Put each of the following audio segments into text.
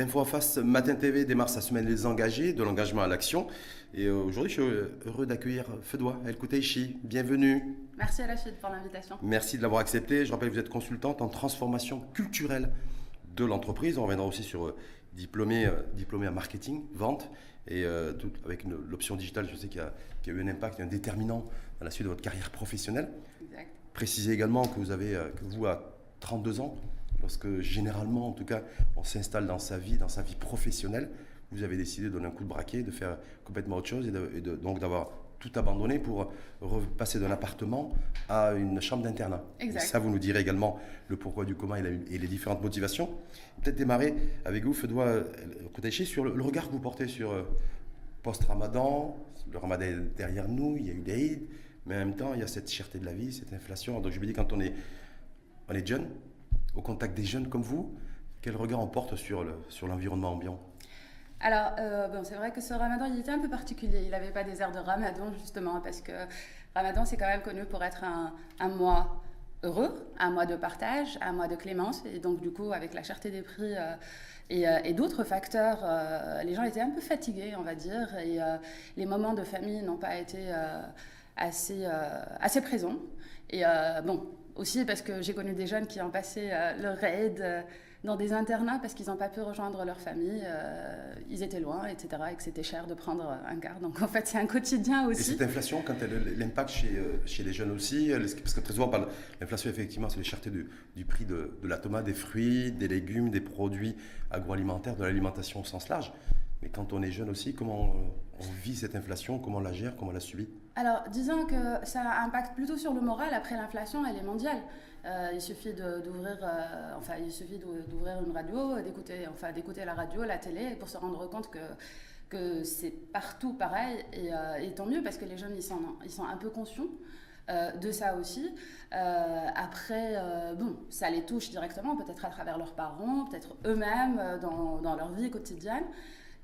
Info en face, Matin TV démarre sa semaine Les Engagés, de l'engagement à l'action. Et euh, aujourd'hui, je suis heureux d'accueillir Fedoua El Kouteichi. Bienvenue. Merci à la suite pour l'invitation. Merci de l'avoir accepté. Je rappelle que vous êtes consultante en transformation culturelle de l'entreprise. On reviendra aussi sur euh, diplômé, euh, diplômé en marketing, vente. Et tout, avec l'option digitale, je sais qu'il y, a eu un impact, un déterminant dans la suite de votre carrière professionnelle. Exact. Précisez également que vous avez, que vous, à 32 ans, lorsque généralement, en tout cas, on s'installe dans sa vie, dans sa vie professionnelle, vous avez décidé de donner un coup de braquet, de faire complètement autre chose et, donc d'avoir tout abandonné pour repasser d'un appartement à une chambre d'internat. Ça, vous nous direz également le pourquoi du comment et, les différentes motivations. Peut-être démarrer avec vous, Fedoua Koutaïchi, sur le, regard que vous portez sur euh, post-Ramadan. Le Ramadan est derrière nous, il y a eu des mais en même temps, il y a cette cherté de la vie, cette inflation. Donc je me dis, quand on est, on est jeune, au contact des jeunes comme vous, quel regard on porte sur l'environnement ambiant? Alors, euh, bon, c'est vrai que ce ramadan, il était un peu particulier. Il n'avait pas des airs de ramadan, justement, parce que ramadan, c'est quand même connu pour être un, mois heureux, un mois de partage, un mois de clémence. Et donc, du coup, avec la cherté des prix euh, euh, et, d'autres facteurs, les gens étaient un peu fatigués, on va dire. Et les moments de famille n'ont pas été assez, assez présents. Et bon, aussi parce que j'ai connu des jeunes qui ont passé le raid dans des internats parce qu'ils n'ont pas pu rejoindre leur famille. Euh, ils étaient loin, etc. Et que c'était cher de prendre un car. Donc en fait, c'est un quotidien aussi. Et cette inflation, quand elle l'impact chez, euh, chez les jeunes aussi, parce que très souvent, l'inflation, effectivement, c'est les chertés du, prix de, de, la tomate, des fruits, des légumes, des produits agroalimentaires, de l'alimentation au sens large. Mais quand on est jeune aussi, comment on vit cette inflation Comment on la gère Comment on la subit? Alors, disons que ça impacte plutôt sur le moral. Après, l'inflation, elle est mondiale. Euh, il suffit d'ouvrir, euh, enfin, il suffit d'ouvrir une radio, d'écouter, enfin, la radio, la télé, pour se rendre compte que que c'est partout pareil. Et, euh, tant mieux parce que les jeunes, ils sont, ils sont un peu conscients. de ça aussi. après, bon, ça les touche directement, peut-être à travers leurs parents, peut-être eux-mêmes dans, dans, leur vie quotidienne.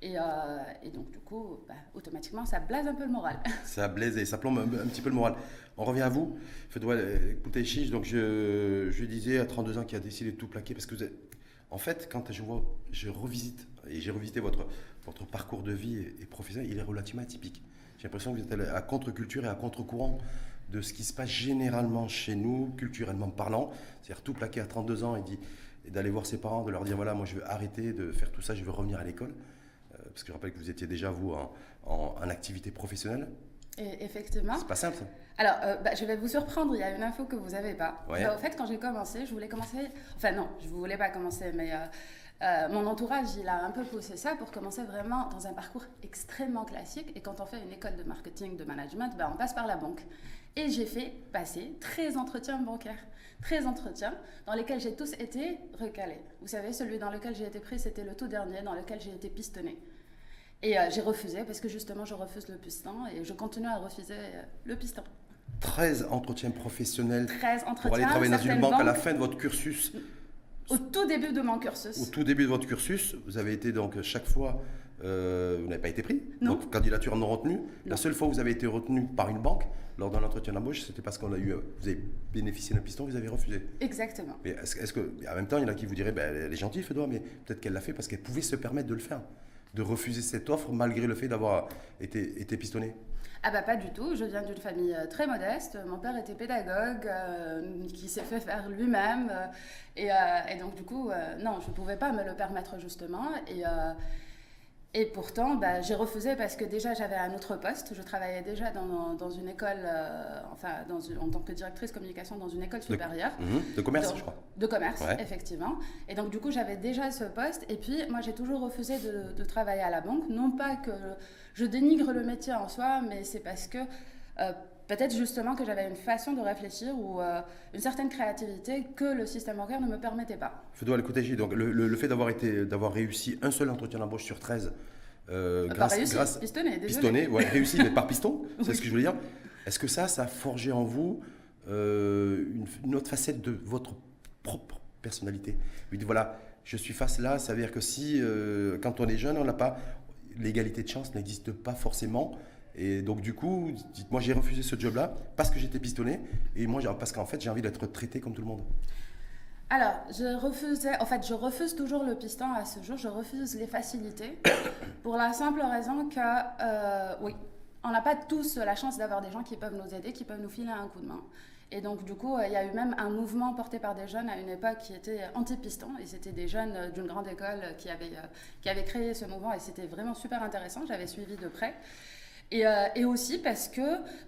Euh, et, donc, du coup, bah, automatiquement, ça blaise un peu le moral. Ça blaise et ça plombe un, petit peu le moral. On revient à vous. Faites-moi écoutez, Chiche. Donc, je, je disais à 32 ans qu'il a décidé de tout plaquer parce que en fait, quand je revisite et j'ai revisité votre, parcours de vie et, professionnel, il est relativement atypique. J'ai l'impression que vous êtes à contre-culture et à contre-courant de ce qui se passe généralement chez nous, culturellement parlant. C'est-à-dire tout plaquer à 32 ans et d'aller voir ses parents, de leur dire voilà, moi je veux arrêter de faire tout ça, je veux revenir à l'école parce que je rappelle que vous étiez déjà, vous, en, activité professionnelle. Et effectivement. C'est pas simple, ça. Alors, euh, bah, je vais vous surprendre, il y a une info que vous n'avez pas. Ouais. Bah, au fait, quand j'ai commencé, je voulais commencer. Enfin, non, je ne voulais pas commencer, mais euh, euh, mon entourage, il a un peu poussé ça pour commencer vraiment dans un parcours extrêmement classique. Et quand on fait une école de marketing, de management, bah, on passe par la banque. Et j'ai fait passer 13 entretiens bancaires. 13 entretiens dans lesquels j'ai tous été recalés. Vous savez, celui dans lequel j'ai été pris, c'était le tout dernier dans lequel j'ai été pistonné. Et euh, j'ai refusé parce que justement, je refuse le piston et je continue à refuser euh, le piston. 13 entretiens professionnels 13 entretiens, pour aller travailler dans une banque à la fin de votre cursus. Au tout début de mon cursus. Au tout début de votre cursus, vous avez été donc chaque fois, euh, vous n'avez pas été pris. Non. Donc candidature non retenue. La seule fois où vous avez été retenu par une banque lors d'un entretien d'embauche, c'était parce qu'on a eu, vous avez bénéficié d'un piston, vous avez refusé. Exactement. Mais est-ce, que, en même temps, il y en a qui vous diraient, ben, elle est gentille, Fedora, mais peut-être qu'elle l'a fait parce qu'elle pouvait se permettre de le faire de refuser cette offre malgré le fait d'avoir été, été pistonné ah bah pas du tout, je viens d'une famille euh, très modeste, mon père était pédagogue, euh, qui s'est fait faire lui-même, euh, et, et, donc du coup, non, je ne pouvais pas me le permettre justement, et, et pourtant, bah, j'ai refusé parce que déjà j'avais un autre poste. Je travaillais déjà dans, dans une école, euh, enfin dans en tant que directrice communication dans une école supérieure. De, mhm. de commerce, je crois. De commerce, effectivement. Et donc du coup, j'avais déjà ce poste. Et puis, moi, j'ai toujours refusé de, de, travailler à la banque. Non pas que je dénigre le métier en soi, mais c'est parce que euh, peut-être justement que j'avais une façon de réfléchir ou euh, une certaine créativité que le système bancaire ne me permettait pas. Fedoual, écoutez, donc le, le, fait d'avoir été, d'avoir réussi un seul entretien d'embauche sur 13, euh, grâce, réussi, grâce, pistonné, pistonné, ouais, réussi, mais par piston, c'est ce que je voulais dire. Est-ce que ça, ça a forgé en vous euh, une, autre facette de votre propre personnalité? Vous dites voilà, je suis face là, ça veut dire que si, quand on est jeune, on n'a pas l'égalité de chance n'existe pas forcément. Et donc, du coup, moi, j'ai refusé ce job-là parce que j'étais pistonné et moi, parce qu'en fait, j'ai envie d'être traité comme tout le monde. Alors, je refusais, en fait, je refuse toujours le piston à ce jour, je refuse les facilités pour la simple raison que, euh, oui, on n'a pas tous la chance d'avoir des gens qui peuvent nous aider, qui peuvent nous filer un coup de main. Et donc, du coup, il y a eu même un mouvement porté par des jeunes à une époque qui était anti-piston. Et c'était des jeunes d'une grande école qui avaient, qui avaient créé ce mouvement. Et c'était vraiment super intéressant. J'avais suivi de près. Euh, et, aussi parce que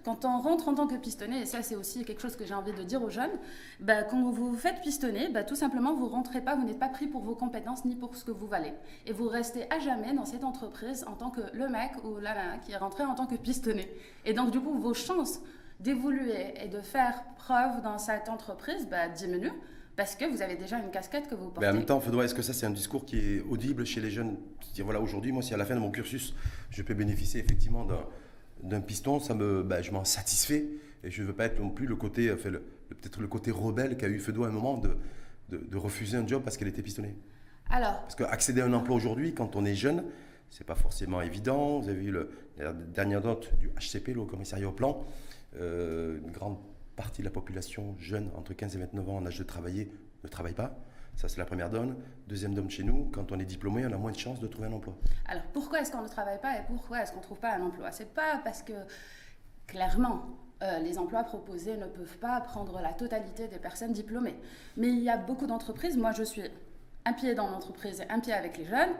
quand on rentre en tant que pistonné, et ça c'est aussi quelque chose que j'ai envie de dire aux jeunes, bah, quand vous vous faites pistonner, bah, tout simplement vous rentrez pas, vous n'êtes pas pris pour vos compétences ni pour ce que vous valez. Et vous restez à jamais dans cette entreprise en tant que le mec ou la nana qui est rentré en tant que pistonné. Et donc du coup vos chances d'évoluer et de faire preuve dans cette entreprise bah, diminuent parce que vous avez déjà une casquette que vous portez. Mais en même temps, Fedora, est-ce que ça, c'est un discours qui est audible chez les jeunes? Dire voilà, aujourd'hui, moi, si à la fin de mon cursus, je peux bénéficier effectivement d'un piston, ça me, ben, je m'en satisfais. Et je ne veux pas être non plus le côté, enfin, peut-être le côté rebelle qu'a eu Fedora à un moment de, de, refuser un job parce qu'elle était pistonnée. Alors. Parce qu'accéder à un emploi aujourd'hui, quand on est jeune, c'est pas forcément évident. Vous avez vu le, la dernière note du HCP, le commissariat au plan. Euh, une grande partie de la population jeune, entre 15 et 29 ans, en âge de travailler, ne travaille pas. Ça, c'est la première donne. Deuxième donne chez nous, quand on est diplômé, on a moins de chances de trouver un emploi. Alors, pourquoi est-ce qu'on ne travaille pas et pourquoi est-ce qu'on ne trouve pas un emploi? C'est pas parce que, clairement, euh, les emplois proposés ne peuvent pas prendre la totalité des personnes diplômées. Mais il y a beaucoup d'entreprises, moi je suis un pied dans l'entreprise et un pied avec les jeunes.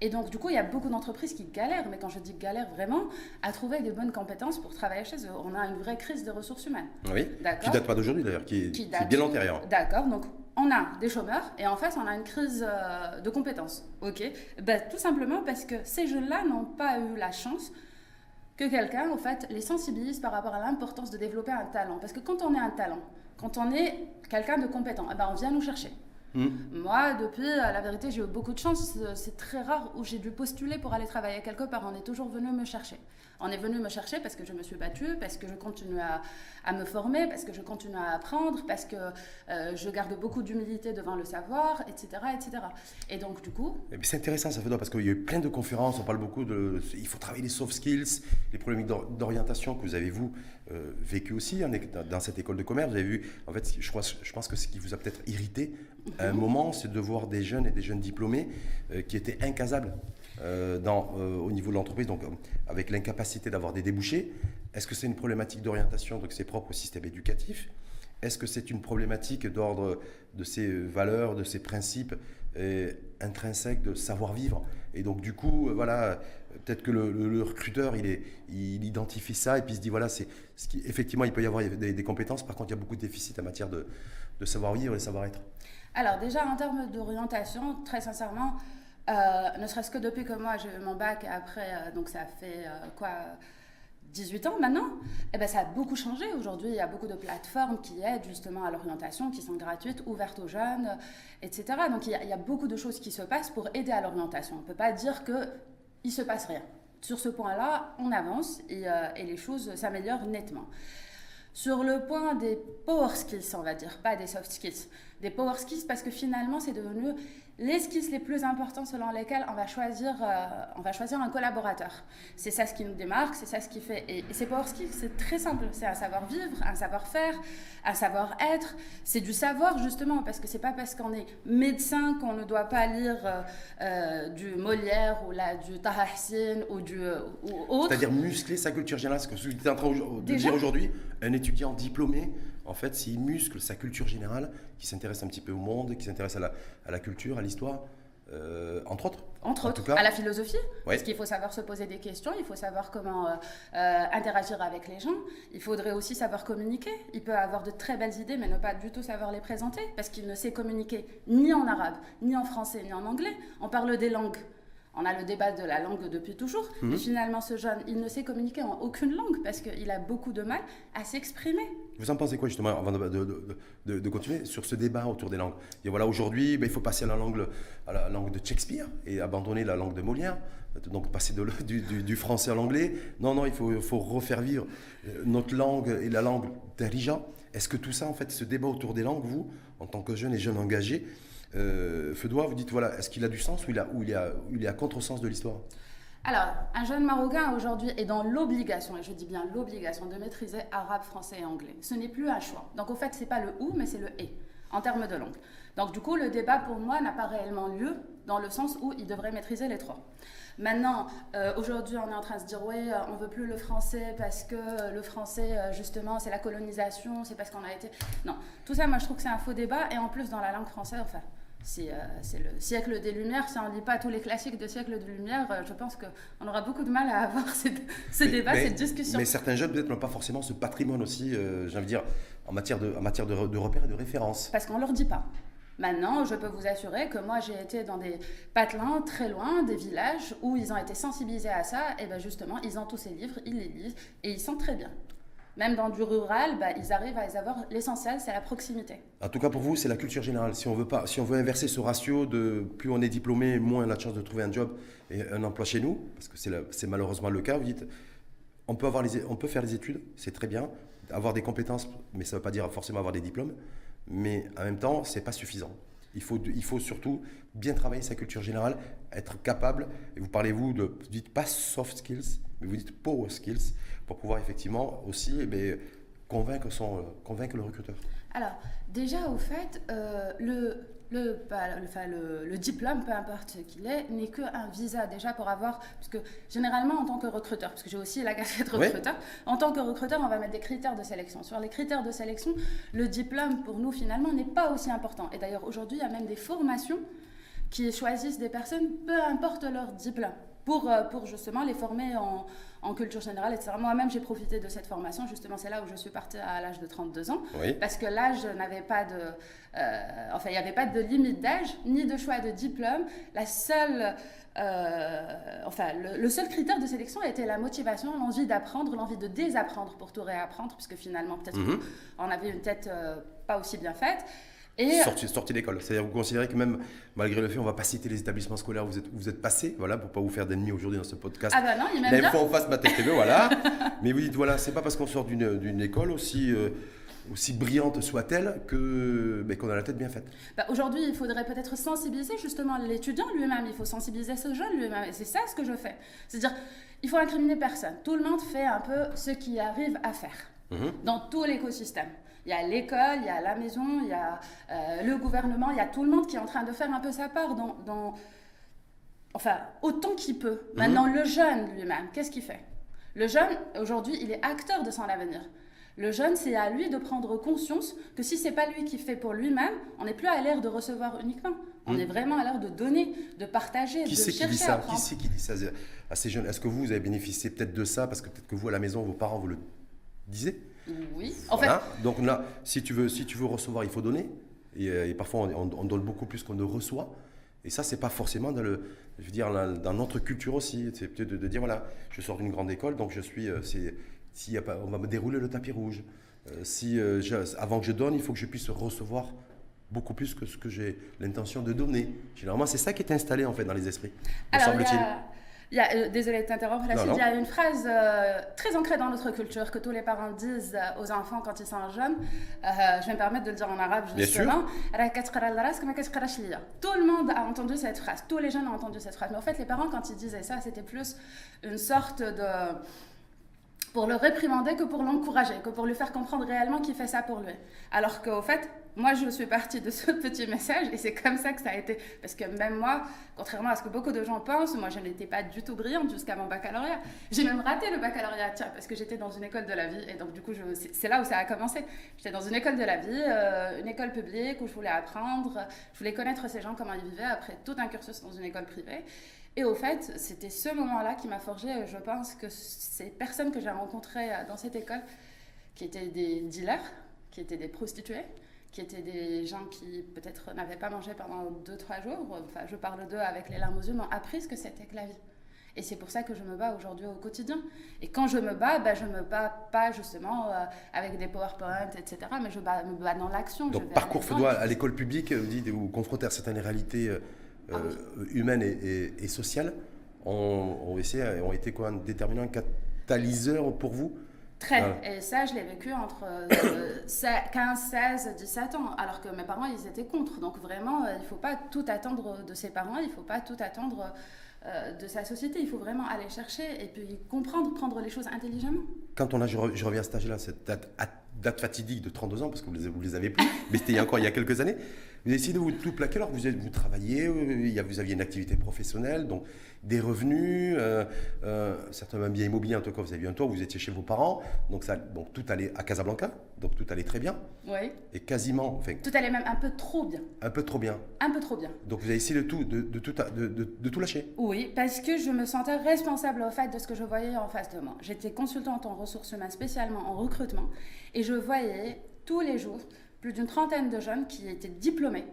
Et donc, du coup, il y a beaucoup d'entreprises qui galèrent, mais quand je dis galèrent vraiment, à trouver des bonnes compétences pour travailler chez eux. On a une vraie crise des ressources humaines. Oui, qui date pas d'aujourd'hui d'ailleurs, qui, est bien antérieure. D'accord, donc on a des chômeurs et en face, on a une crise euh, de compétences. OK ben, Tout simplement parce que ces jeunes-là n'ont pas eu la chance que quelqu'un, en fait, les sensibilise par rapport à l'importance de développer un talent. Parce que quand on est un talent, quand on est quelqu'un de compétent, eh ben, on vient nous chercher. Hmm. Moi, depuis, la vérité, j'ai eu beaucoup de chance. C'est très rare où j'ai dû postuler pour aller travailler quelque part. On est toujours venu me chercher. On est venu me chercher parce que je me suis battue, parce que je continue à, à me former, parce que je continue à apprendre, parce que euh, je garde beaucoup d'humilité devant le savoir, etc., etc. Et donc, du coup... C'est intéressant, ça fait parce qu'il y a eu plein de conférences, on parle beaucoup de... Il faut travailler les soft skills, les problèmes d'orientation que vous avez, vous, euh, vécu aussi hein, dans cette école de commerce. Vous avez vu, en fait, je, crois, je pense que ce qui vous a peut-être irrité à un moment, c'est de voir des jeunes et des jeunes diplômés euh, qui étaient incasables. Euh, dans, au niveau de l'entreprise, donc avec l'incapacité d'avoir des débouchés. Est-ce que c'est une problématique d'orientation, donc c'est propre au système éducatif? Est-ce que c'est une problématique d'ordre de ses valeurs, de ses principes intrinsèques de savoir-vivre Et donc du coup, voilà, peut-être que le, recruteur, il, est, il identifie ça et puis il se dit, voilà, c'est ce qui, effectivement, il peut y avoir des, compétences, par contre, il y a beaucoup de déficits en matière de, savoir-vivre et savoir-être. Alors déjà, en termes d'orientation, très sincèrement, euh, ne serait-ce que depuis que moi j'ai eu mon bac, après, euh, donc ça fait euh, quoi 18 ans maintenant, eh ben, ça a beaucoup changé. Aujourd'hui, il y a beaucoup de plateformes qui aident justement à l'orientation, qui sont gratuites, ouvertes aux jeunes, etc. Donc il y, a, beaucoup de choses qui se passent pour aider à l'orientation. On ne peut pas dire qu'il ne se passe rien. Sur ce point-là, on avance et, et les choses s'améliorent nettement. Sur le point des power skills, on va dire, pas des soft skills, des power skills parce que finalement c'est devenu les skills les plus importants selon lesquels on va choisir, euh, on va choisir un collaborateur. C'est ça ce qui nous démarque, c'est ça ce qui fait. Et, ces power skills, c'est très simple. C'est un savoir-vivre, un savoir-faire, un savoir-être. C'est du savoir justement, parce que c'est pas parce qu'on est médecin qu'on ne doit pas lire euh, euh, du Molière ou là, du Tahassin ou du ou autre. C'est-à-dire muscler sa culture générale, ce que vous êtes en train de dire aujourd'hui. Un étudiant diplômé en fait, s'il muscle sa culture générale, qui s'intéresse un petit peu au monde, qui s'intéresse à la, culture, à l'histoire, euh, entre autres. Entre autres, à la philosophie, parce qu'il faut savoir se poser des questions, il faut savoir comment euh, euh, interagir avec les gens, il faudrait aussi savoir communiquer. Il peut avoir de très belles idées, mais ne pas du tout savoir les présenter, parce qu'il ne sait communiquer ni en arabe, ni en français, ni en anglais. On parle des langues. On a le débat de la langue depuis toujours, mais mhm. finalement, ce jeune, il ne sait communiquer en aucune langue parce qu'il a beaucoup de mal à s'exprimer. Vous en pensez quoi justement, avant de, continuer, sur ce débat autour des langues? Et voilà, aujourd'hui, ben, il faut passer à la, langue, à la langue de Shakespeare et abandonner la langue de Molière, donc passer du, français à l'anglais. Non, non, il faut, faut, refaire vivre euh, notre langue et la langue d'Arija. Est-ce que tout ça, en fait, ce débat autour des langues, vous, en tant que jeune et jeune engagé, euh, vous dites, voilà, est-ce qu'il a du sens ou il, est à, il est à contresens de l'histoire? Alors, un jeune Marocain aujourd'hui est dans l'obligation, et je dis bien l'obligation, de maîtriser arabe, français et anglais. Ce n'est plus un choix. Donc, au fait, ce n'est pas le ou, mais c'est le et. en termes de langue. Donc du coup, le débat pour moi n'a pas réellement lieu dans le sens où il devrait maîtriser les trois. Maintenant, euh, aujourd'hui, on est en train de se dire, oui, euh, on veut plus le français parce que le français, euh, justement, c'est la colonisation, c'est parce qu'on a été... Non, tout ça, moi, je trouve que c'est un faux débat. Et en plus, dans la langue française, enfin, c'est le siècle des Lumières. Si on ne lit pas tous les classiques de siècle des Lumières, je pense qu'on aura beaucoup de mal à avoir ce débat, cette discussion. Mais certains jeunes, peut-être, n'ont pas forcément ce patrimoine aussi, j'ai envie de dire, en matière de, en matière de, de repères et de références. Parce qu'on ne leur dit pas. Maintenant, je peux vous assurer que moi, j'ai été dans des patelins très loin, des villages où ils ont été sensibilisés à ça, et bien justement, ils ont tous ces livres, ils les lisent, et ils sont très bien. Même dans du rural, bah, ils arrivent à les avoir. L'essentiel, c'est la proximité. En tout cas, pour vous, c'est la culture générale. Si on veut pas, si on veut inverser ce ratio de plus on est diplômé, moins on a de chance de trouver un job et un emploi chez nous, parce que c'est malheureusement le cas. Vous dites, on peut avoir les, on peut faire des études, c'est très bien, avoir des compétences, mais ça ne veut pas dire forcément avoir des diplômes mais en même temps, ce n'est pas suffisant. Il faut, il faut surtout bien travailler sa culture générale, être capable, et vous parlez vous de, vous dites pas soft skills, mais vous dites power skills, pour pouvoir effectivement aussi eh convaincre, son, euh, convaincre le recruteur. Alors, déjà, au fait, euh, le, le, le, le, diplôme, peu importe ce qu'il est, n'est qu'un visa déjà pour avoir, parce que généralement en tant que recruteur, parce que j'ai aussi la casquette recruteur, en tant que recruteur, on va mettre des critères de sélection. Sur les critères de sélection, le diplôme pour nous finalement n'est pas aussi important. Et d'ailleurs aujourd'hui, il y a même des formations qui choisissent des personnes, peu importe leur diplôme, pour, euh, pour justement les former en en culture générale, etc. Moi-même, j'ai profité de cette formation. Justement, c'est là où je suis partie à l'âge de 32 ans. Parce que l'âge n'avait pas de. Euh, enfin, il n'y avait pas de limite d'âge, ni de choix de diplôme. La seule. Euh, enfin, le, seul critère de sélection était la motivation, l'envie d'apprendre, l'envie de désapprendre pour tout réapprendre, puisque finalement, peut-être mhm. qu'on avait une tête euh, pas aussi bien faite. Et... Sorti, sorti d'école. C'est-à-dire vous considérez que même, malgré le fait, on ne va pas citer les établissements scolaires où vous êtes, vous êtes passé, voilà, pour ne pas vous faire d'ennemis aujourd'hui dans ce podcast. Ah bah non, il même bien. faut en face ma tête voilà. Mais vous dites, voilà, c'est pas parce qu'on sort d'une école aussi... Euh, aussi brillante soit-elle que qu'on a la tête bien faite. Bah, aujourd'hui, il faudrait peut-être sensibiliser justement l'étudiant lui-même. Il faut sensibiliser ce jeune lui-même. Et c'est ça ce que je fais. C'est-à-dire, il faut incriminer personne. Tout le monde fait un peu ce qu'il arrive à faire mhm. dans tout l'écosystème. Il y a l'école, il y a la maison, il y a euh, le gouvernement, il y a tout le monde qui est en train de faire un peu sa part dans, dans enfin, autant qu'il peut. Mhm. Maintenant, le jeune lui-même, qu'est-ce qu'il fait? Le jeune, aujourd'hui, il est acteur de son avenir. Le jeune, c'est à lui de prendre conscience que si c'est pas lui qui fait pour lui-même, on n'est plus à l'ère de recevoir uniquement. On mhm. est vraiment à l'ère de donner, de partager, qui de chercher qui dit ça Qui c'est qui dit ça à ces jeunes? Est-ce que vous, vous avez bénéficié peut-être de ça parce que peut-être que vous à la maison, vos parents vous le disaient? Oui. En fait... Donc là, si tu, veux, si tu veux recevoir, il faut donner. Et, euh, parfois, on, donne beaucoup plus qu'on ne reçoit. Et ça, c'est pas forcément dans, le, je veux dire, dans notre culture aussi. C'est peut-être de, dire, voilà, je sors d'une grande école, donc je suis... Euh, si y a pas, on va me dérouler le tapis rouge. Euh, si, avant que je donne, il faut que je puisse recevoir beaucoup plus que ce que j'ai l'intention de donner. Généralement, c'est ça qui est installé en fait dans les esprits, me semble-t-il. Il y a, euh, désolé de t'interrompre, il y a une phrase euh, très ancrée dans notre culture que tous les parents disent euh, aux enfants quand ils sont jeunes. je vais me permettre de le dire en arabe justement. Tout le monde a entendu cette phrase, tous les jeunes ont entendu cette phrase. Mais en fait, les parents, quand ils disaient ça, c'était plus une sorte de pour le réprimander que pour l'encourager, que pour lui faire comprendre réellement qu'il fait ça pour lui. Alors qu'au fait, moi, je suis partie de ce petit message et c'est comme ça que ça a été. Parce que même moi, contrairement à ce que beaucoup de gens pensent, moi, je n'étais pas du tout brillante jusqu'à mon baccalauréat. J'ai même raté le baccalauréat, tiens, parce que j'étais dans une école de la vie. Et donc, du coup, c'est là où ça a commencé. J'étais dans une école de la vie, euh, une école publique où je voulais apprendre, je voulais connaître ces gens, comment ils vivaient après tout un cursus dans une école privée. Et au fait, c'était ce moment-là qui m'a forgé. Je pense que ces personnes que j'ai rencontrées euh, dans cette école, qui étaient des dealers, qui étaient des prostituées, qui étaient des gens qui peut-être n'avaient pas mangé pendant 2-3 jours, enfin je parle d'eux avec les larmes aux yeux, m'ont appris ce que c'était que la vie. Et c'est pour ça que je me bats aujourd'hui au quotidien. Et quand je me bats, ben, je me bats pas justement euh, avec des PowerPoint, etc., mais je me bats dans l'action. Donc parcours feu à l'école publique, vous dites, ou confronté à certaines réalités euh, ah euh, humaines et, et, sociales, ont, ont, essayé, ont été quoi, un déterminant catalyseur pour vous? Très. Et ça, je l'ai vécu entre 15, 16, 17 ans, alors que mes parents, ils étaient contre. Donc vraiment, euh, il ne faut pas tout attendre de ses parents, il ne faut pas tout attendre euh, de sa société. Il faut vraiment aller chercher et puis comprendre, prendre les choses intelligemment. Quand on a, je reviens à cet âge-là, date fatidique de 32 ans, parce que vous les, vous les avez plus, mais c'était encore il y a quelques années. Vous avez essayé de vous tout plaquer alors que vous, vous travailliez, euh, vous aviez une activité professionnelle, donc des revenus, euh, euh, certains biens immobiliers, en tout cas vous aviez un toit, vous étiez chez vos parents, donc ça, bon, tout allait à Casablanca, donc tout allait très bien, Oui. et quasiment, enfin, Tout allait même un peu trop bien. un peu trop bien. Un peu trop bien. Donc vous avez essayé de tout, de, de tout, de tout lâcher. Oui, parce que je me sentais responsable au fait de ce que je voyais en face de moi. J'étais consultante en ressources humaines, spécialement en recrutement, et je voyais tous les jours plus d'une trentaine de jeunes qui étaient diplômés,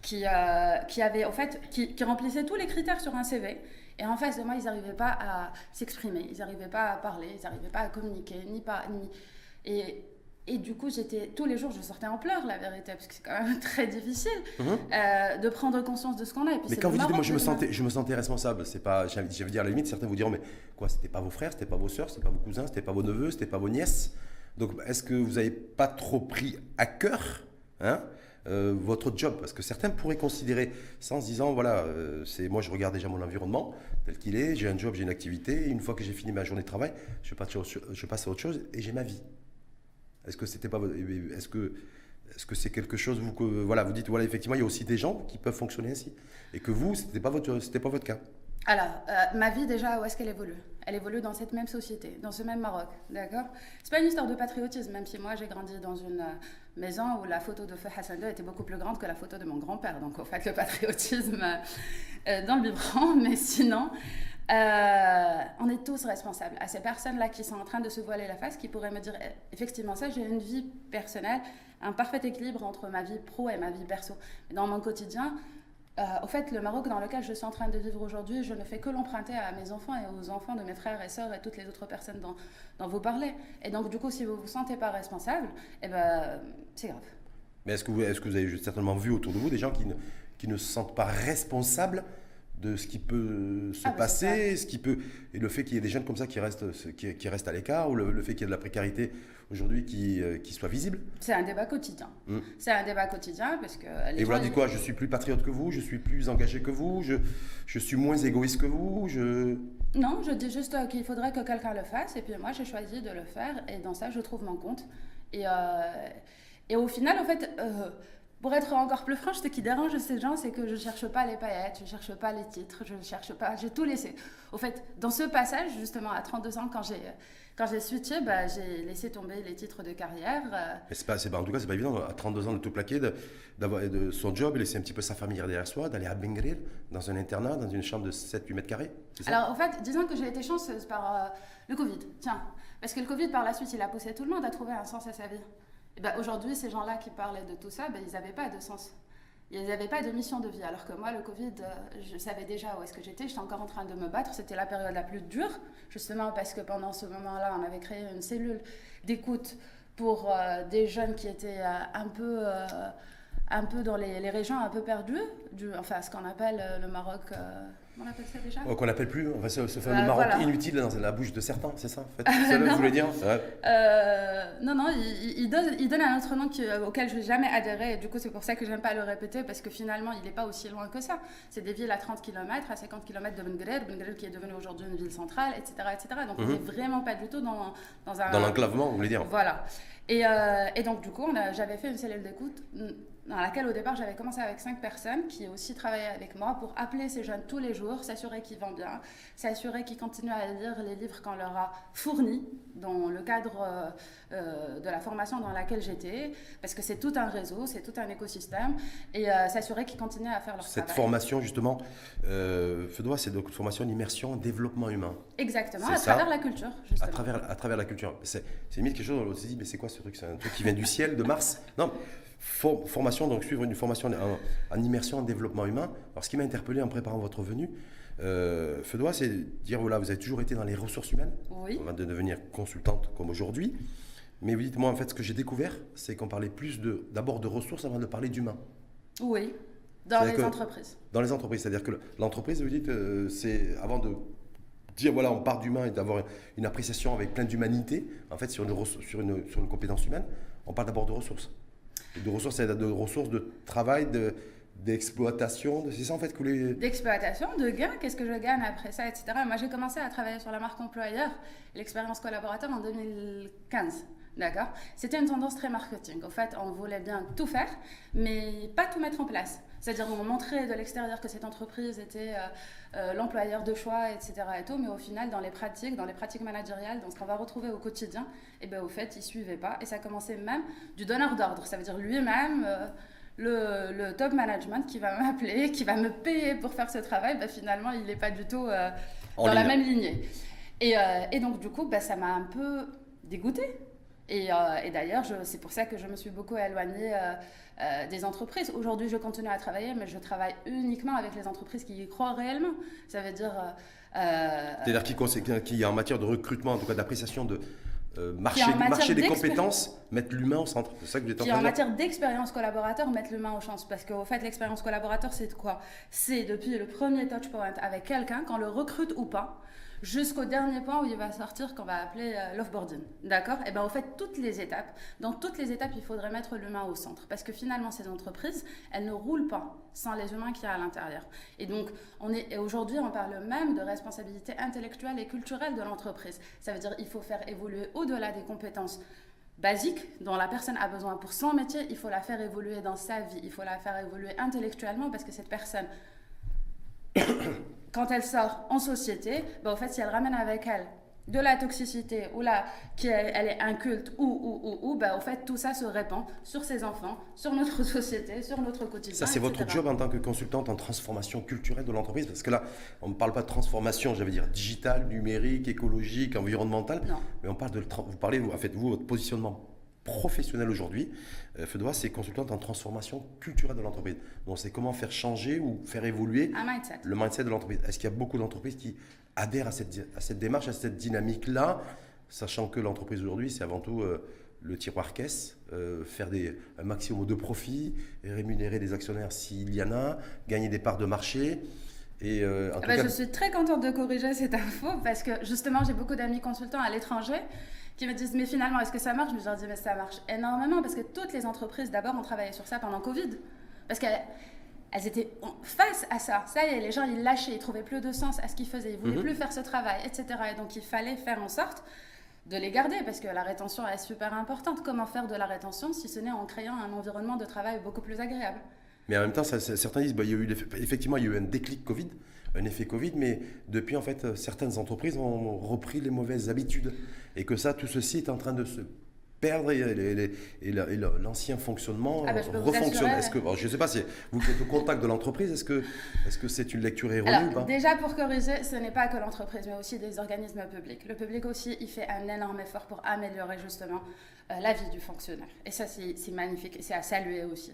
qui, euh, qui avaient, en fait, qui, qui remplissaient tous les critères sur un CV. Et en face de moi, ils n'arrivaient pas à s'exprimer, ils n'arrivaient pas à parler, ils n'arrivaient pas à communiquer, ni pas, ni. Et, et du coup, j'étais tous les jours, je sortais en pleurs, la vérité, parce que c'est quand même très difficile Mhm. euh, de prendre conscience de ce qu'on a. Et puis Mais quand vous dites, moi je me sentais, je me sentais responsable, c'est pas, veux dire à la limite, certains vous diront, mais quoi, c'était pas vos frères, c'était pas vos sœurs, c'était pas vos cousins, c'était pas vos neveux, c'était pas vos nièces? Donc est-ce que vous n'avez pas trop pris à cœur hein, euh, votre job? Parce que certains pourraient considérer ça en se disant, voilà, euh, c'est moi je regarde déjà mon environnement tel qu'il est, j'ai un job, j'ai une activité, et une fois que j'ai fini ma journée de travail, je passe, à autre chose et j'ai ma vie. Est-ce que c'était pas, est-ce que est-ce que c'est quelque chose vous voilà vous dites voilà effectivement il y a aussi des gens qui peuvent fonctionner ainsi et que vous c'était pas votre c'était pas votre cas? Alors, euh, ma vie déjà, où est-ce qu'elle évolue? Elle évolue dans cette même société, dans ce même Maroc, d'accord? C'est pas une histoire de patriotisme, même si moi j'ai grandi dans une euh, maison où la photo de Feu Hassan II était beaucoup plus grande que la photo de mon grand-père. Donc, au fait, le patriotisme euh, dans le biberon, mais sinon, euh, on est tous responsables. À ces personnes-là qui sont en train de se voiler la face, qui pourraient me dire, eh, effectivement, ça, j'ai une vie personnelle, un parfait équilibre entre ma vie pro et ma vie perso. Mais dans mon quotidien, euh, au fait, le Maroc dans lequel je suis en train de vivre aujourd'hui, je ne fais que l'emprunter à mes enfants et aux enfants de mes frères et sœurs et toutes les autres personnes dont, dont vous parlez. Et donc, du coup, si vous ne vous sentez pas responsable, eh ben, c'est grave. Mais est-ce que vous est-ce que vous avez certainement vu autour de vous des gens qui ne qui ne se sentent pas responsables de ce qui peut se Ah, bah, passer, ce qui peut et le fait qu'il y ait des jeunes comme ça qui restent qui, qui restent à l'écart ou le, le fait qu'il y ait de la précarité aujourd'hui qui euh, qui soit visible. C'est un débat quotidien. Mm. C'est un débat quotidien parce que les Et gens, voilà, dit quoi Je suis plus patriote que vous, je suis plus engagé que vous, je, je suis moins égoïste que vous, je... Non, je dis juste euh, qu'il faudrait que quelqu'un le fasse, et puis moi j'ai choisi de le faire, et dans ça je trouve mon compte. Et, euh, et au final, en fait, euh, pour être encore plus franche, ce qui dérange ces gens, c'est que je cherche pas les paillettes, je cherche pas les titres, je cherche pas, j'ai tout laissé. Au fait, dans ce passage, justement, à 32 ans, quand j'ai quand j'ai switché, bah, j'ai laissé tomber les titres de carrière. euh, Mais c'est pas, c'est pas, en tout cas, c'est pas évident à 32 ans de tout plaquer, de, d'avoir de son job et laisser un petit peu sa famille derrière soi, d'aller à Bengrir, dans un internat, dans une chambre de 7-8 mètres carrés. Alors, en fait, disons que j'ai été chanceuse par euh, le Covid. Tiens, parce que le Covid, par la suite, il a poussé tout le monde à trouver un sens à sa vie. Ben, Aujourd'hui, ces gens-là qui parlaient de tout ça, ben, ils n'avaient pas de sens. Ils n'avaient pas de mission de vie. Alors que moi, le Covid, euh, je savais déjà où est-ce que j'étais. J'étais encore en train de me battre. C'était la période la plus dure, justement parce que pendant ce moment-là, on avait créé une cellule d'écoute pour euh, des jeunes qui étaient euh, un peu... un peu dans les, régions un peu perdues, du, enfin ce qu'on appelle le Maroc, on appelle ça déjà Oh, Qu'on n'appelle plus, on va se, se faire le Maroc voilà. inutile dans la bouche de certains, c'est ça en fait C'est ça que Non. vous voulez dire Ouais. Euh, non, non, il, donne, il donne un autre nom euh, auquel je n'ai jamais adhéré. Et du coup, c'est pour ça que j'aime pas le répéter, parce que finalement, il n'est pas aussi loin que ça. C'est des villes à 30 km, à 50 km de Bengrer, Bengrer qui est devenue aujourd'hui une ville centrale, etc. etc. Donc, on Mhm. n'est vraiment pas du tout dans, dans un... Dans l'enclavement, vous voulez dire Voilà. Et, euh, et donc, du coup, j'avais fait une cellule d'écoute dans laquelle, au départ, j'avais commencé avec cinq personnes qui aussi travaillaient avec moi pour appeler ces jeunes tous les jours, s'assurer qu'ils vont bien, s'assurer qu'ils continuent à lire les livres qu'on leur a fournis dans le cadre euh, euh, de la formation dans laquelle j'étais, parce que c'est tout un réseau, c'est tout un écosystème, et euh, s'assurer qu'ils continuent à faire leur Cette travail. formation, justement, euh, Feudois, c'est donc une formation en immersion en développement humain. Exactement, à ça. travers la culture, À justement. travers, à travers la culture. C'est c'est limite quelque chose, on s'est dit, mais c'est quoi ce truc? C'est un truc qui vient du ciel, de Mars? Non, for- formation, donc suivre une formation en, en immersion en développement humain. Alors, ce qui m'a interpellé en préparant votre venue, euh, Feudois, c'est dire, voilà, vous avez toujours été dans les ressources humaines, Oui. avant de devenir consultante comme aujourd'hui. Mais vous dites, moi, en fait, ce que j'ai découvert, c'est qu'on parlait plus d'abord de ressources avant de parler d'humain. Oui, dans les entreprises. Dans les entreprises, c'est-à-dire que l'entreprise, vous dites, euh, c'est avant de dire voilà, on part d'humain et d'avoir une appréciation avec plein d'humanité, en fait, sur une, sur, une, sur une compétence humaine, on parle d'abord de ressources. De ressources, c'est de ressources de travail, de, d'exploitation, de- c'est ça en fait que voulez. d'exploitation, de gains, qu'est-ce que je gagne après ça, etc. Moi, j'ai commencé à travailler sur la marque employeur, l'expérience collaborateur en 2015. D'accord C'était une tendance très marketing. Au fait, on voulait bien tout faire, mais pas tout mettre en place. C'est-à-dire, on montrait de l'extérieur que cette entreprise était euh, euh, l'employeur de choix, etc. Et tout, mais au final, dans les pratiques, dans les pratiques managériales, dans ce qu'on va retrouver au quotidien, et eh ben, au fait, ils ne suivaient pas. Et ça commençait même du donneur d'ordre. Ça veut dire lui-même. Euh, le, top management qui va m'appeler, qui va me payer pour faire ce travail, ben, finalement, il n'est pas du tout dans la même lignée. Et, et donc, du coup, ben, ça m'a un peu dégoûtée. Euh, et, d'ailleurs, c'est pour ça que je me suis beaucoup éloignée euh, euh, des entreprises. Aujourd'hui, je continue à travailler, mais je travaille uniquement avec les entreprises qui y croient réellement. Ça veut dire... C'est-à-dire qui, qui, en matière de recrutement, en tout cas d'appréciation de... marché, marché des compétences, mettre l'humain au centre. C'est ça que êtes en train en matière d'expérience collaborateur, mettre l'humain au centre. Parce qu'au fait, l'expérience collaborateur, c'est quoi? C'est depuis le premier touchpoint avec quelqu'un, quand le recrute ou pas, jusqu'au dernier point où il va sortir qu'on va appeler euh, l'offboarding. D'accord? Et bien, en fait, toutes les étapes, dans toutes les étapes, il faudrait mettre l'humain au centre. Parce que finalement, ces entreprises, elles ne roulent pas sans les humains qui y a à l'intérieur. Et donc, on est, aujourd'hui, on parle même de responsabilité intellectuelle et culturelle de l'entreprise. Ça veut dire qu'il faut faire évoluer au-delà des compétences basiques dont la personne a besoin pour son métier, il faut la faire évoluer dans sa vie, il faut la faire évoluer intellectuellement parce que cette personne quand elle sort en société, ben, en fait, si elle ramène avec elle de la toxicité ou là qu'elle est inculte ou ou ou ou ben, en fait tout ça se répand sur ses enfants sur notre société sur notre quotidien ça c'est votre job en tant que consultante en transformation culturelle de l'entreprise parce que là on ne parle pas de transformation j'allais dire digitale numérique écologique environnementale mais on parle de vous parlez en fait vous votre positionnement professionnel aujourd'hui. Euh, Fedois, c'est consultante en transformation culturelle de l'entreprise. Donc, c'est comment faire changer ou faire évoluer le mindset de l'entreprise. Est-ce qu'il y a beaucoup d'entreprises qui adhèrent à cette, à cette démarche, à cette dynamique-là, sachant que l'entreprise aujourd'hui, c'est avant tout euh, le tiroir caisse, euh, faire des, un maximum de profits, rémunérer des actionnaires s'il y en a, gagner des parts de marché. Et en ah bah, Je suis très contente de corriger cette info parce que justement, j'ai beaucoup d'amis consultants à l'étranger qui me disent mais finalement est-ce que ça marche? Je leur dis mais ça marche énormément parce que toutes les entreprises d'abord ont travaillé sur ça pendant Covid parce qu'elles étaient face à ça. Ça y est, les gens ils lâchaient, ils trouvaient plus de sens à ce qu'ils faisaient, ils voulaient mhm. plus faire ce travail, etc. Et donc il fallait faire en sorte de les garder parce que la rétention est super importante. Comment faire de la rétention si ce n'est en créant un environnement de travail beaucoup plus agréable? Mais en même temps, certains disent bah, il y a eu effectivement il y a eu un déclic Covid un effet Covid, mais depuis, en fait, certaines entreprises ont repris les mauvaises habitudes. Et que ça, tout ceci est en train de se perdre et, l'ancien fonctionnement ah bah, refonctionne. Est-ce que, je ne sais pas si vous êtes au contact de l'entreprise, est-ce que c'est une lecture erronée ou pas? Déjà pour corriger, ce n'est pas que l'entreprise, mais aussi des organismes publics. Le public aussi, il fait un énorme effort pour améliorer justement euh, la vie du fonctionnaire. Et ça, c'est magnifique et c'est à saluer aussi.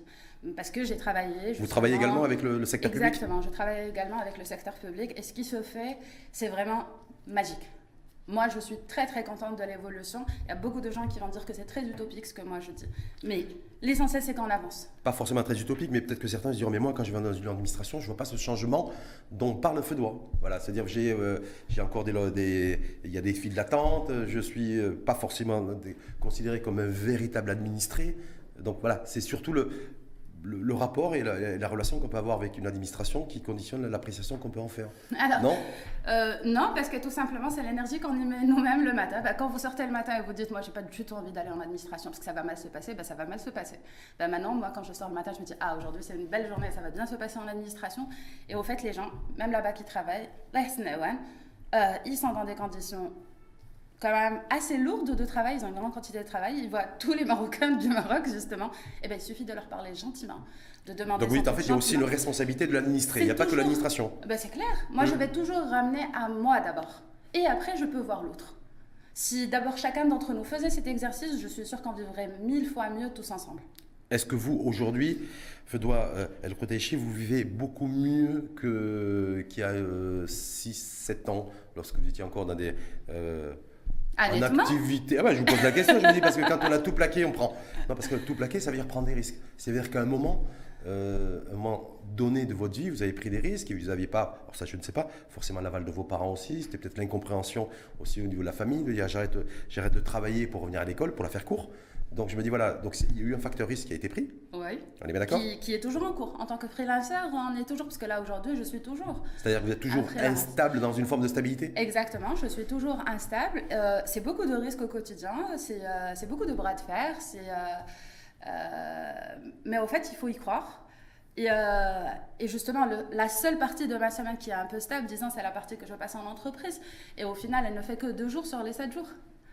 Parce que j'ai travaillé. Vous travaillez également avec le, secteur public? Exactement, je travaille également avec le secteur public. Et ce qui se fait, c'est vraiment magique. Moi, je suis très très contente de l'évolution. Il y a beaucoup de gens qui vont dire que c'est très utopique ce que moi je dis. Mais l'essentiel, c'est qu'on avance. Pas forcément très utopique, mais peut-être que certains diront Mais moi, quand je vais dans une administration, je ne vois pas ce changement dont parle feu doigt. Voilà, c'est-à-dire que j'ai euh, encore des, des, Il y a des files d'attente, je ne suis euh, pas forcément considéré comme un véritable administré. Donc voilà, c'est surtout le, le, rapport et la, relation qu'on peut avoir avec une administration qui conditionne l'appréciation qu'on peut en faire. non euh, Non, parce que tout simplement, c'est l'énergie qu'on y met nous-mêmes le matin. Bah, quand vous sortez le matin et vous dites, moi, j'ai pas du tout envie d'aller en administration parce que ça va mal se passer, bah, ça va mal se passer. Bah, maintenant, moi, quand je sors le matin, je me dis, ah, aujourd'hui, c'est une belle journée, ça va bien se passer en administration. Et au fait, les gens, même là-bas qui travaillent, euh, ils sont dans des conditions quand même assez lourde de travail, ils ont une grande quantité de travail, ils voient tous les Marocains du Maroc justement, et eh bien il suffit de leur parler gentiment, de demander. Donc oui, en fait, il y a aussi une responsabilité de l'administré, il n'y a pas que l'administration. Ben, c'est clair, moi je vais toujours ramener à moi d'abord, et après je peux voir l'autre. Si d'abord chacun d'entre nous faisait cet exercice, je suis sûre qu'on vivrait mille fois mieux tous ensemble. Est-ce que vous, aujourd'hui, Fedoua euh, El Kotechi, vous vivez beaucoup mieux qu'il y a 6-7 euh, ans, lorsque vous étiez encore dans des euh, en activité. Ah bah, je vous pose la question, je me dis, parce que quand on a tout plaqué, on prend. Non, parce que tout plaqué, ça veut dire prendre des risques. Ça veut dire qu'à un moment, euh, un moment donné de votre vie, vous avez pris des risques et vous n'aviez pas, alors ça je ne sais pas, forcément l'aval de vos parents aussi, c'était peut-être l'incompréhension aussi au niveau de la famille, de dire j'arrête, j'arrête de travailler pour revenir à l'école, pour la faire court. Donc je me dis, voilà, donc il y a eu un facteur risque qui a été pris. Oui. On est bien d'accord Qui, qui est toujours en cours. En tant que freelancer, on est toujours, parce que là aujourd'hui, je suis toujours. C'est-à-dire que vous êtes toujours instable dans une forme de stabilité Exactement, je suis toujours instable. Euh, c'est beaucoup de risques au quotidien, c'est euh, beaucoup de bras de fer, c'est, euh, mais au fait, il faut y croire. Et, euh, et justement, le- la seule partie de ma semaine qui est un peu stable, disons, c'est la partie que je passe en entreprise. Et au final, elle ne fait que deux jours sur les sept jours.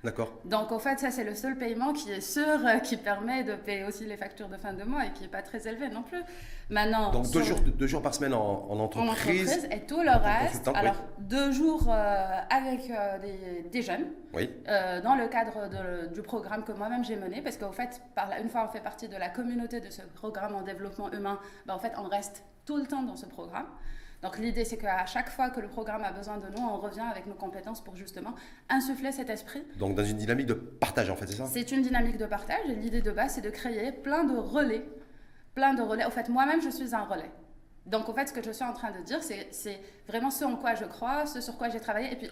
D'accord. Donc, au fait, ça, c'est le seul paiement qui est sûr, euh, qui permet de payer aussi les factures de fin de mois et qui n'est pas très élevé non plus. Maintenant, Donc deux jours, deux jours par semaine en, en en entreprise. entreprise et tout le en reste. oui. Alors, deux jours euh, avec euh, des, des jeunes. Oui. Euh, dans le cadre de- du programme que moi-même j'ai mené, parce qu'au fait, par une fois on fait partie de la communauté de ce programme en développement humain, ben, en fait, on reste tout le temps dans ce programme. Donc l'idée, c'est qu'à chaque fois que le programme a besoin de nous, on revient avec nos compétences pour justement insuffler cet esprit. Donc dans une dynamique de partage en fait, c'est ça? C'est une dynamique de partage et l'idée de base, c'est de créer plein de relais. Plein de relais. Au fait, moi-même, je suis un relais. Donc, au fait, ce que je suis en train de dire, c'est vraiment ce en quoi je crois, ce sur quoi j'ai travaillé. Et puis,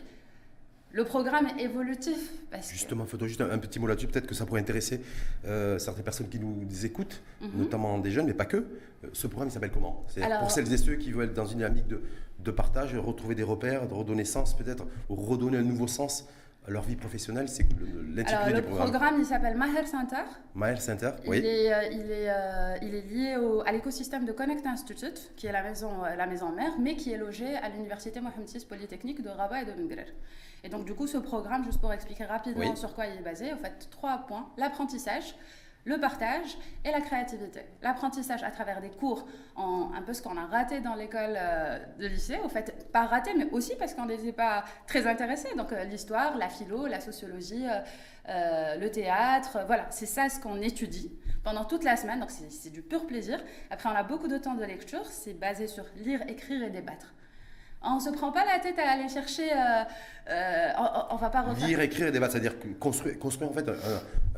le programme est évolutif. Parce que- Justement, faisons juste un, un petit mot là-dessus. Peut-être que ça pourrait intéresser euh, certaines personnes qui nous écoutent, Mhm. notamment des jeunes, mais pas que. Euh, Ce programme, il s'appelle comment? C'est Alors- pour celles et ceux qui veulent être dans une dynamique de, de partage, retrouver des repères, de redonner sens peut-être, ou redonner un nouveau sens leur vie professionnelle. C'est le- le- l'intitulé le du programme. programme, il s'appelle Maher Center. Maël Center, Il, oui. est, euh, il, est, euh, il est lié au- à l'écosystème de Connect Institute, qui est la maison, euh, la maison mère, mais qui est logé à l'université Mohamed VI Polytechnique de Rabat et de Mengrer. Et donc, du coup, ce programme, juste pour expliquer rapidement Oui. sur quoi il est basé, en fait, trois points l'apprentissage, le partage et la créativité. L'apprentissage à travers des cours, en, un peu ce qu'on a raté dans l'école euh, de lycée, au fait, pas raté, mais aussi parce qu'on n'était pas très intéressés. Donc, euh, l'histoire, la philo, la sociologie, euh, le théâtre, voilà, c'est ça ce qu'on étudie pendant toute la semaine, donc c'est du pur plaisir. Après, on a beaucoup de temps de lecture, c'est basé sur lire, écrire et débattre. On ne se prend pas la tête à aller chercher, on, on va pas refaire. Lire, écrire et débattre, c'est-à-dire construire, construire en fait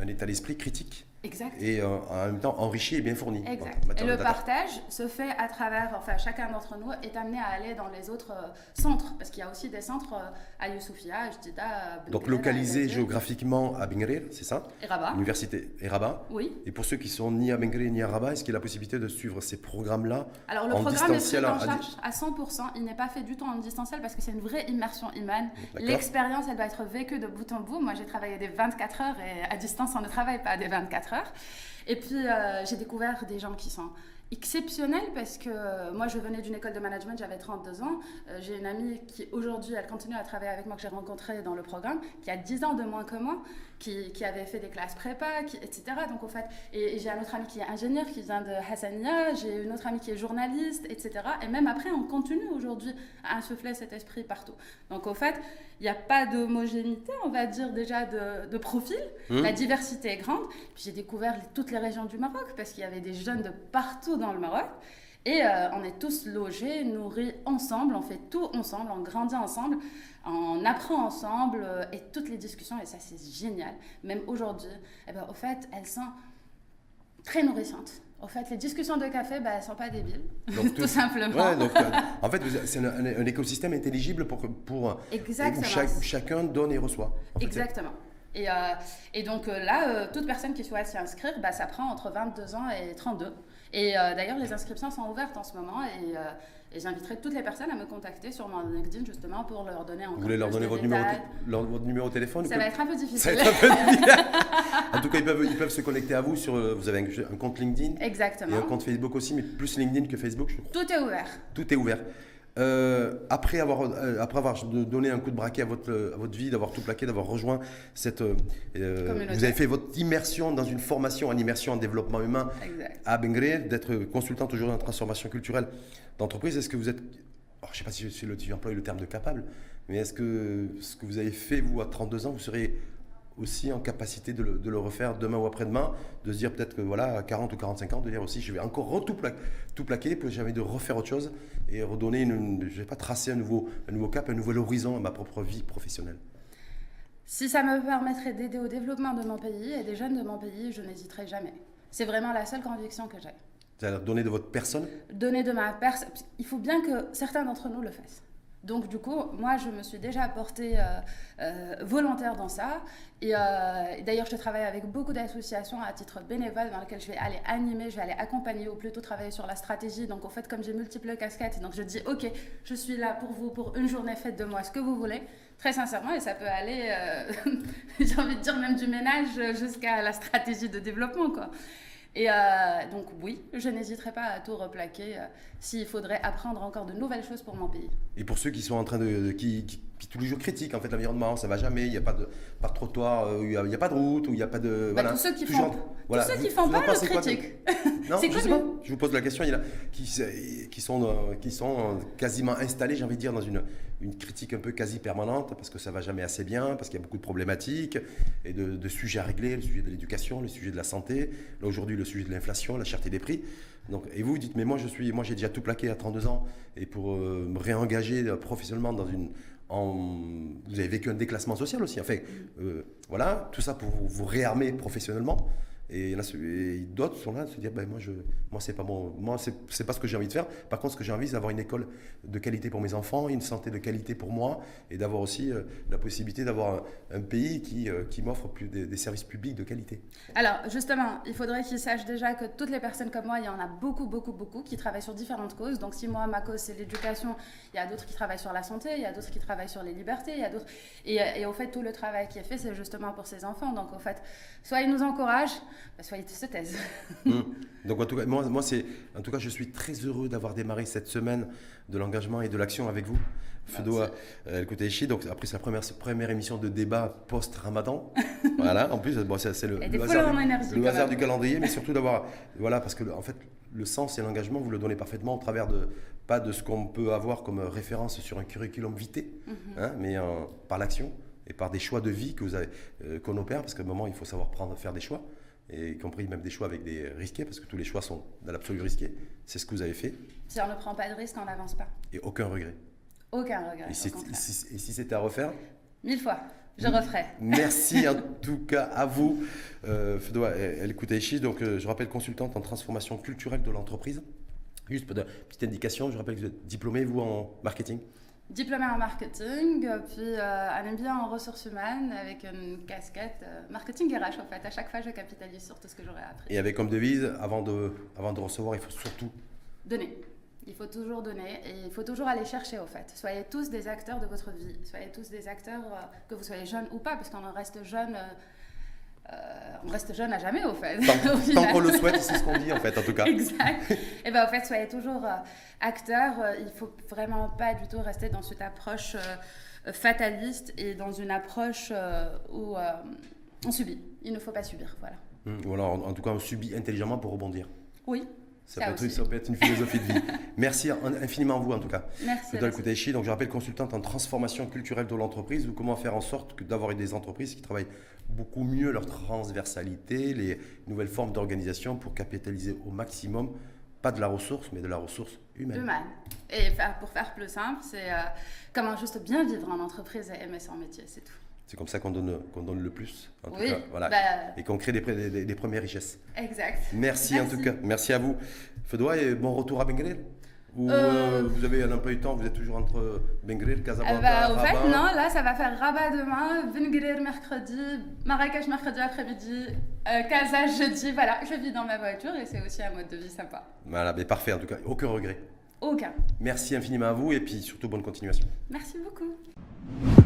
un état d'esprit critique Exact. et euh, en même temps enrichi et bien fourni. en Exact. Et le partage se fait à travers, enfin chacun d'entre nous est amené à aller dans les autres euh, centres, parce qu'il y a aussi des centres euh, à Youssoufia, à Jdida, Donc Gueira, à localisé Agadir géographiquement à Benguerir, c'est ça? Et Rabat. Université et Rabat. Oui. Et pour ceux qui sont ni à Benguerir ni à Rabat, est-ce qu'il y a la possibilité de suivre ces programmes-là Alors le En programme est pris en à- charge à 100%. Il n'est pas fait du tout en distanciel parce que c'est une vraie immersion humaine. L'expérience, elle doit être vécue de bout en bout. Moi, j'ai travaillé des 24 heures et à distance, on ne travaille pas des 24 heures. Et puis, euh, j'ai découvert des gens qui sont exceptionnels parce que euh, moi, je venais d'une école de management, j'avais 32 ans. Euh, j'ai une amie qui, aujourd'hui, elle continue à travailler avec moi, que j'ai rencontrée dans le programme, qui a 10 ans de moins que moi, qui, qui avait fait des classes prépa, qui- etc. Donc, au fait, et, et j'ai un autre ami qui est ingénieur, qui vient de Hassania, j'ai une autre amie qui est journaliste, etc. Et même après, on continue aujourd'hui à insuffler cet esprit partout. Donc, au fait, il n'y a pas d'homogénéité, on va dire déjà de, de profil. Hum. La diversité est grande. Puis j'ai découvert toutes les régions du Maroc parce qu'il y avait des jeunes de partout dans le Maroc. Et euh, on est tous logés, nourris ensemble, on fait tout ensemble, on grandit ensemble, on apprend ensemble euh, et toutes les discussions, et ça c'est génial. Même aujourd'hui, eh ben, au fait, elles sont très nourrissantes. Au fait, les discussions de café, ben, elles ne sont pas débiles, Donc, tout simplement. Ouais, donc, euh, en fait, c'est un, un- un écosystème intelligible pour, pour où, Exactement. chaque- où chacun donne et reçoit. en fait. Exactement. Et, euh, et donc euh, là, euh, toute personne qui souhaite s'y inscrire, bah, ça prend entre 22 ans et 32. Et euh, d'ailleurs, les inscriptions sont ouvertes en ce moment et, euh, et j'inviterai toutes les personnes à me contacter sur mon LinkedIn justement pour leur donner encore Vous voulez leur donner votre numéro, leur- votre numéro de téléphone Ça va être un peu Ça difficile. va être un peu difficile. En tout cas, ils peuvent, ils peuvent se connecter à vous sur. euh, Vous avez un, un compte LinkedIn et Exactement. un compte Facebook aussi, mais plus LinkedIn que Facebook, je crois. Tout est ouvert. Tout est ouvert. Euh, après, avoir, euh, après avoir donné un coup de braquet à votre, à votre vie, d'avoir tout plaqué, d'avoir rejoint cette. euh, vous avez fait votre immersion dans une formation en immersion en développement humain Exact. à Bengre, d'être consultante aujourd'hui en transformation culturelle d'entreprise. Est-ce que vous êtes. alors, je ne sais pas si j'emploie le terme de capable, mais est-ce que ce que vous avez fait, vous, à 32 ans, vous serez aussi en capacité de le, refaire demain ou après-demain, de se dire peut-être que voilà, à 40 ou 45 ans, de dire aussi je vais encore re- tout, pla- tout plaquer, puis envie de refaire autre chose et redonner, une, une- je vais pas tracer un nouveau, un nouveau cap, un nouvel horizon à ma propre vie professionnelle? Si ça me permettrait d'aider au développement de mon pays et des jeunes de mon pays, je n'hésiterai jamais. C'est vraiment la seule conviction que j'ai. C'est-à-dire donner de votre personne, Donner de ma personne. Il faut bien que certains d'entre nous le fassent. Donc du coup, moi, je me suis déjà portée euh, euh, volontaire dans ça. Et euh, d'ailleurs, je travaille avec beaucoup d'associations à titre bénévole dans lesquelles je vais aller animer, je vais aller accompagner ou plutôt travailler sur la stratégie. Donc en fait, comme j'ai multiples casquettes, donc je dis, ok, je suis là pour vous pour une journée, faites de moi ce que vous voulez. Très sincèrement, et ça peut aller, j'ai envie de dire même du ménage jusqu'à la stratégie de développement, quoi. Et euh, donc oui, je n'hésiterai pas à tout replaquer euh, s'il faudrait apprendre encore de nouvelles choses pour mon pays. Et pour ceux qui sont en train de, qui, qui, qui, tous les jours critiquent en fait l'environnement, ça va jamais, il n'y a pas de, pas de trottoir, euh, il n'y a, a, pas de route, ou il n'y a pas de bah, voilà. Tous ceux qui font, voilà. tous ceux qui font pas le critiquent. non, je sais pas. Je vous pose la question. Il y en a qui, qui sont qui sont quasiment installés, j'ai envie de dire, dans une une critique un peu quasi permanente parce que ça va jamais assez bien, parce qu'il y a beaucoup de problématiques et de, de sujets à régler, le sujet de l'éducation, le sujet de la santé, là aujourd'hui le sujet de l'inflation, la cherté des prix. Donc, et vous, vous dites, mais moi je suis, moi j'ai déjà tout plaqué à 32 ans et pour euh, me réengager professionnellement dans une, vous avez vécu un déclassement social aussi. Enfin, euh, voilà, tout ça pour vous réarmer professionnellement. Et, d'autres sont là à se dire ben moi je moi c'est pas bon moi c'est pas ce que j'ai envie de faire. Par contre ce que j'ai envie c'est d'avoir une école de qualité pour mes enfants une santé de qualité pour moi et d'avoir aussi euh, la possibilité d'avoir un, pays qui, euh, qui m'offre des, services publics de qualité. Alors justement il faudrait qu'ils sachent déjà que toutes les personnes comme moi il y en a beaucoup beaucoup beaucoup qui travaillent sur différentes causes. Donc si moi ma cause c'est l'éducation il y a d'autres qui travaillent sur la santé il y a d'autres qui travaillent sur les libertés il y a d'autres et, et au fait tout le travail qui est fait c'est justement pour ces enfants. Donc au fait soit ils nous encouragent bah, soyez se mmh. Donc en tout cas, moi, moi c'est, en tout cas, je suis très heureux d'avoir démarré cette semaine de l'engagement et de l'action avec vous. Feudo El Koteichi, donc après sa première, première émission de débat post-Ramadan. voilà, en plus, bon, c'est, le, le, hasard, du, le hasard du calendrier, mais surtout d'avoir, voilà, parce que en fait, le sens et l'engagement, vous le donnez parfaitement au travers de, pas de ce qu'on peut avoir comme référence sur un curriculum vitae, mmh. hein, mais euh, par l'action et par des choix de vie que vous avez, euh, qu'on opère, parce qu'à un moment, il faut savoir prendre, faire des choix et y compris même des choix avec des risqués, parce que tous les choix sont dans l'absolu risqués. C'est ce que vous avez fait. Si on ne prend pas de risque, on n'avance pas. Et aucun regret. Aucun regret. Et si, si, et si c'était à refaire Mille fois. Je referai. Merci en tout cas à vous, euh, Fedoua El Kouteichi. Donc, euh, je rappelle, consultante en transformation culturelle de l'entreprise. Juste pour une petite indication, je rappelle que vous êtes diplômé, vous, en marketing? Diplômée en marketing, puis euh, un MBA en ressources humaines avec une casquette euh, marketing RH en fait. À chaque fois, je capitalise sur tout ce que j'aurais appris. Et avec comme devise, avant de, avant de recevoir, il faut surtout donner. Il faut toujours donner et il faut toujours aller chercher au fait. Soyez tous des acteurs de votre vie. Soyez tous des acteurs, euh, que vous soyez jeune ou pas, parce qu'on reste jeune euh, on reste jeune à jamais, au fait. Tant, tant qu'on le souhaite, c'est ce qu'on dit, en fait, en tout cas. exact. Et bien, en fait, soyez toujours euh, acteur. Euh, il faut vraiment pas du tout rester dans cette approche euh, fataliste et dans une approche où on subit. Il ne faut pas subir, voilà. Mmh, ou alors, en, en tout cas, on subit intelligemment pour rebondir. Oui. Ça, ça, peut être, ça, peut être, une philosophie de vie. Merci infiniment à vous en tout cas. Merci. Kutaichi, donc je rappelle consultante en transformation culturelle de l'entreprise ou comment faire en sorte d'avoir des entreprises qui travaillent beaucoup mieux leur transversalité, les nouvelles formes d'organisation pour capitaliser au maximum, pas de la ressource, mais de la ressource humaine. Humaine. Et pour faire plus simple, c'est euh, comment juste bien vivre en entreprise et aimer son métier, c'est tout. C'est comme ça qu'on donne, qu'on donne le plus, en oui, tout cas. Voilà. Bah... Et qu'on crée des, des, des, premières richesses. Exact. Merci, Merci, en tout cas. Merci à vous. Fedoua et bon retour à Benguerir ou euh... vous avez un peu de temps, vous êtes toujours entre Benguerir, Casablanca, euh, bah, Au fait, non, là ça va faire Rabat demain, Benguerir mercredi, Marrakech mercredi après-midi, euh, Casa jeudi. Voilà, je vis dans ma voiture et c'est aussi un mode de vie sympa. Voilà, mais parfait en tout cas, aucun regret. Aucun. Merci infiniment à vous et puis surtout bonne continuation. Merci beaucoup.